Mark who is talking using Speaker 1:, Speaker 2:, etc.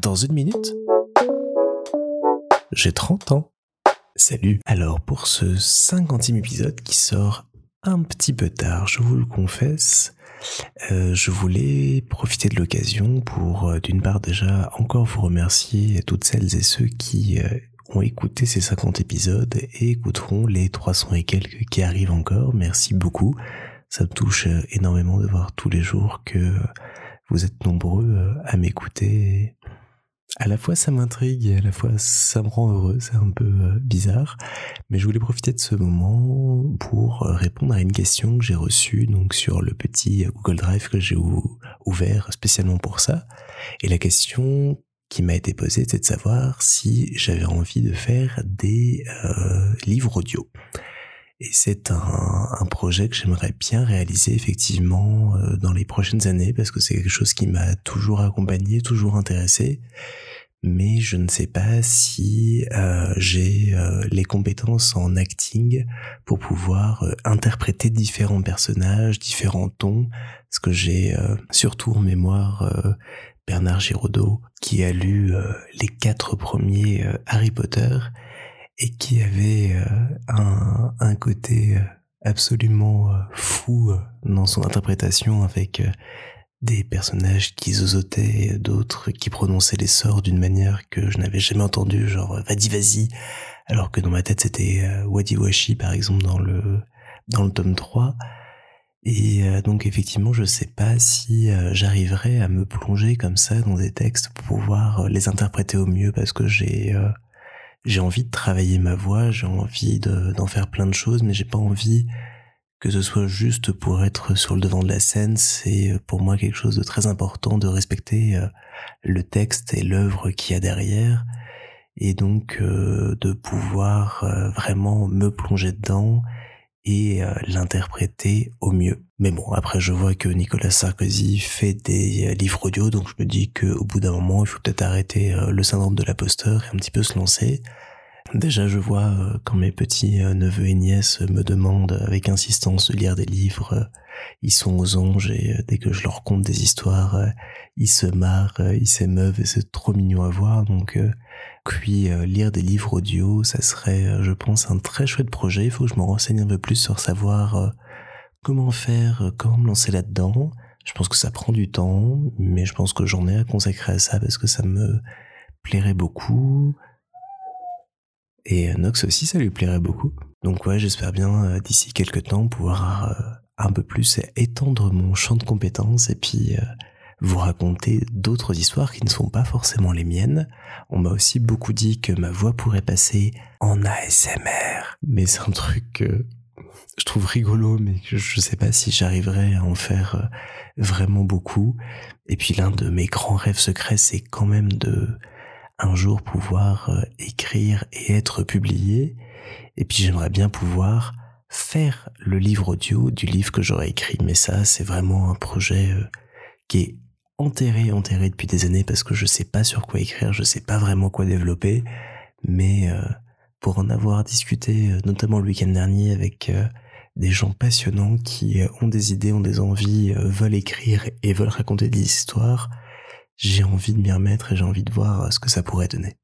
Speaker 1: Dans une minute, j'ai 30 ans. Salut. Alors pour ce 50e épisode qui sort un petit peu tard, je vous le confesse, euh, je voulais profiter de l'occasion pour euh, d'une part déjà encore vous remercier toutes celles et ceux qui euh, ont écouté ces 50 épisodes et écouteront les 300 et quelques qui arrivent encore. Merci beaucoup. Ça me touche énormément de voir tous les jours que vous êtes nombreux à m'écouter à la fois ça m'intrigue et à la fois ça me rend heureux, c'est un peu euh, bizarre. Mais je voulais profiter de ce moment pour euh, répondre à une question que j'ai reçue donc sur le petit Google Drive que j'ai ouvert spécialement pour ça. Et la question qui m'a été posée, c'est de savoir si j'avais envie de faire des euh, livres audio. Et c'est un, projet que j'aimerais bien réaliser effectivement euh, dans les prochaines années parce que c'est quelque chose qui m'a toujours accompagné, toujours intéressé. Mais je ne sais pas si euh, j'ai euh, les compétences en acting pour pouvoir interpréter différents personnages, différents tons. Parce que j'ai surtout en mémoire Bernard Giraudot qui a lu les quatre premiers Harry Potter et qui avait euh, un, un, côté euh, absolument euh, fou dans son interprétation avec des personnages qui zozotaient, d'autres qui prononçaient les sorts d'une manière que je n'avais jamais entendue, genre vas-y vas-y, alors que dans ma tête c'était Wadi Washi par exemple dans le dans le tome 3. Et donc effectivement, je sais pas si j'arriverai à me plonger comme ça dans des textes pour pouvoir les interpréter au mieux parce que j'ai j'ai envie de travailler ma voix, j'ai envie d'en faire plein de choses, mais j'ai pas envie que ce soit juste pour être sur le devant de la scène. C'est euh, pour moi quelque chose de très important de respecter euh, le texte et l'œuvre qu'il y a derrière, et donc euh, de pouvoir vraiment me plonger dedans et l'interpréter au mieux. Mais bon, après je vois que Nicolas Sarkozy fait des livres audio, donc je me dis qu'au bout d'un moment, il faut peut-être arrêter le syndrome de l'imposteur et un petit peu se lancer. Déjà, je vois euh, quand mes petits euh, neveux et nièces me demandent avec insistance de lire des livres, euh, ils sont aux anges et dès que je leur conte des histoires, ils se marrent, ils s'émeuvent et c'est trop mignon à voir. Donc, puis lire des livres audio, ça serait, je pense, un très chouette projet. Il faut que je me renseigne un peu plus sur savoir comment faire, comment me lancer là-dedans. Je pense que ça prend du temps, mais je pense que j'en ai à consacrer à ça parce que ça me plairait beaucoup. Et Nox aussi, ça lui plairait beaucoup. Donc ouais, j'espère bien euh, d'ici quelques temps pouvoir euh, un peu plus étendre mon champ de compétences et puis euh, vous raconter d'autres histoires qui ne sont pas forcément les miennes. On m'a aussi beaucoup dit que ma voix pourrait passer en ASMR. Mais c'est un truc que je trouve rigolo, mais je, je sais pas si j'arriverai à en faire vraiment beaucoup. Et puis l'un de mes grands rêves secrets, c'est quand même de un jour pouvoir euh, écrire et être publié. Et puis j'aimerais bien pouvoir faire le livre audio du livre que j'aurais écrit. Mais ça, c'est vraiment un projet euh, qui est enterré, enterré depuis des années parce que je sais pas sur quoi écrire, je sais pas vraiment quoi développer. Mais euh, pour en avoir discuté, notamment le week-end dernier avec des gens passionnants qui ont des idées, ont des envies, veulent écrire et veulent raconter des histoires, j'ai envie de m'y remettre et j'ai envie de voir ce que ça pourrait donner.